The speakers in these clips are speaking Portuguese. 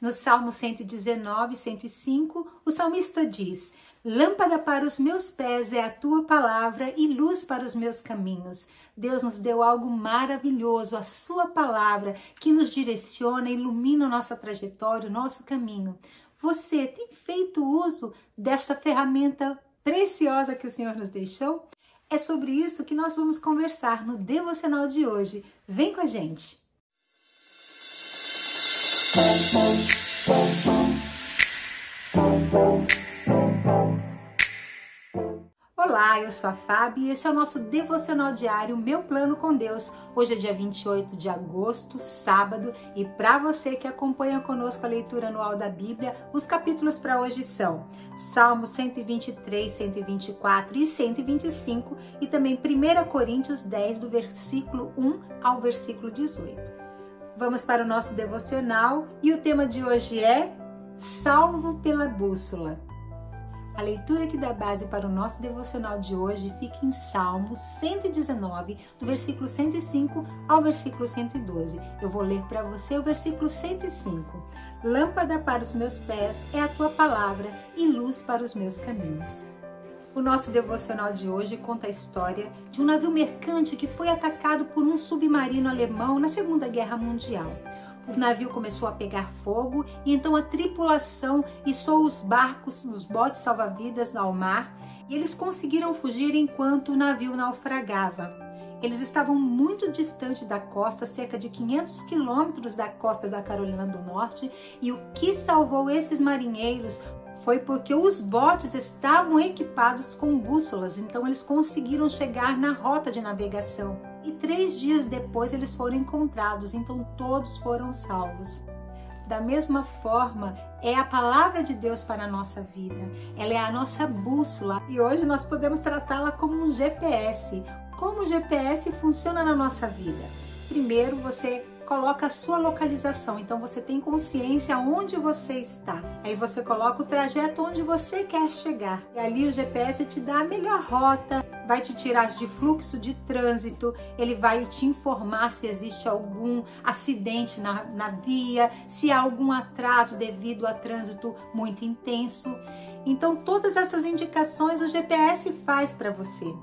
No Salmo 119, 105, o salmista diz: Lâmpada para os meus pés é a tua palavra e luz para os meus caminhos. Deus nos deu algo maravilhoso, a sua palavra, que nos direciona, ilumina nossa trajetória, o nosso caminho. Você tem feito uso dessa ferramenta preciosa que o Senhor nos deixou? É sobre isso que nós vamos conversar no devocional de hoje. Vem com a gente! Olá, eu sou a Fábio e esse é o nosso devocional diário Meu Plano com Deus. Hoje é dia 28 de agosto, sábado, e para você que acompanha conosco a leitura anual da Bíblia, os capítulos para hoje são Salmos 123, 124 e 125 e também 1 Coríntios 10, do versículo 1 ao versículo 18. Vamos para o nosso devocional e o tema de hoje é Salvo pela Bússola. A leitura que dá base para o nosso devocional de hoje fica em Salmos 119, do versículo 105 ao versículo 112. Eu vou ler para você o versículo 105. Lâmpada para os meus pés é a tua palavra e luz para os meus caminhos. O nosso devocional de hoje conta a história de um navio mercante que foi atacado por um submarino alemão na Segunda Guerra Mundial. O navio começou a pegar fogo e então a tripulação içou os barcos, os botes salva-vidas ao mar e eles conseguiram fugir enquanto o navio naufragava. Eles estavam muito distante da costa, cerca de 500 quilômetros da costa da Carolina do Norte, e o que salvou esses marinheiros foi porque os botes estavam equipados com bússolas, então eles conseguiram chegar na rota de navegação. E três dias depois eles foram encontrados, então todos foram salvos. Da mesma forma, é a palavra de Deus para a nossa vida. Ela é a nossa bússola e hoje nós podemos tratá-la como um GPS. Como o GPS funciona na nossa vida? Primeiro, você coloca a sua localização. Então você tem consciência onde você está. Aí você coloca o trajeto onde você quer chegar. E ali o GPS te dá a melhor rota, vai te tirar de fluxo de trânsito, ele vai te informar se existe algum acidente na, na via, se há algum atraso devido a trânsito muito intenso. Então, todas essas indicações o GPS faz para você.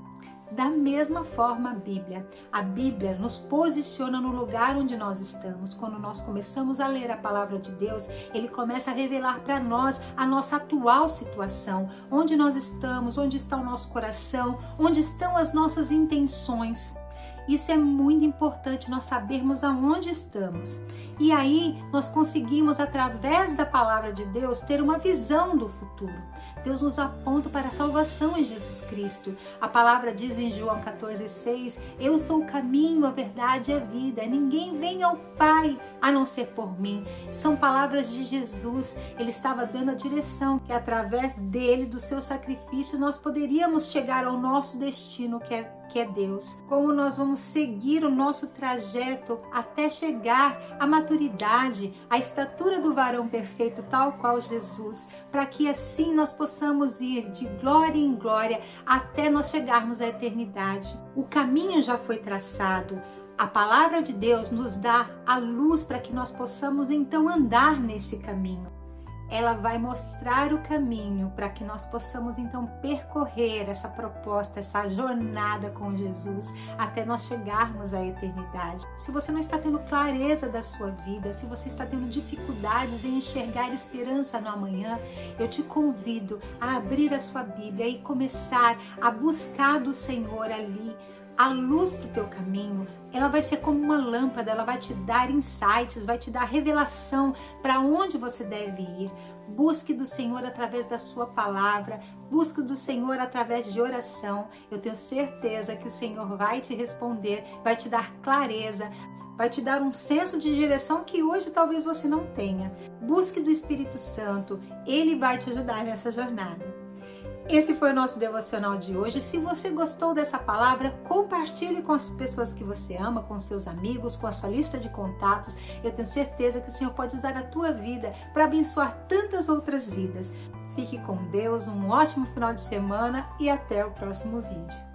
Da mesma forma, a Bíblia. A Bíblia nos posiciona no lugar onde nós estamos. Quando nós começamos a ler a palavra de Deus, ele começa a revelar para nós a nossa atual situação, onde nós estamos, onde está o nosso coração, onde estão as nossas intenções. Isso é muito importante nós sabermos aonde estamos. E aí nós conseguimos, através da palavra de Deus, ter uma visão do futuro. Deus nos aponta para a salvação em Jesus Cristo. A palavra diz em João 14,6: Eu sou o caminho, a verdade e a vida. Ninguém vem ao Pai a não ser por mim. São palavras de Jesus. Ele estava dando a direção que através dele, do seu sacrifício, nós poderíamos chegar ao nosso destino, que é que é Deus. Como nós vamos seguir o nosso trajeto até chegar à maturidade, à estatura do varão perfeito, tal qual Jesus, para que assim nós possamos ir de glória em glória até nós chegarmos à eternidade. O caminho já foi traçado. A palavra de Deus nos dá a luz para que nós possamos então andar nesse caminho ela vai mostrar o caminho para que nós possamos então percorrer essa proposta, essa jornada com Jesus até nós chegarmos à eternidade. Se você não está tendo clareza da sua vida, se você está tendo dificuldades em enxergar esperança no amanhã, eu te convido a abrir a sua Bíblia e começar a buscar do Senhor ali a luz do teu caminho, ela vai ser como uma lâmpada, ela vai te dar insights, vai te dar revelação para onde você deve ir. Busque do Senhor através da sua palavra, busque do Senhor através de oração. Eu tenho certeza que o Senhor vai te responder, vai te dar clareza, vai te dar um senso de direção que hoje talvez você não tenha. Busque do Espírito Santo, ele vai te ajudar nessa jornada. Esse foi o nosso devocional de hoje. Se você gostou dessa palavra, compartilhe com as pessoas que você ama, com seus amigos, com a sua lista de contatos. Eu tenho certeza que o Senhor pode usar a tua vida para abençoar tantas outras vidas. Fique com Deus, um ótimo final de semana e até o próximo vídeo.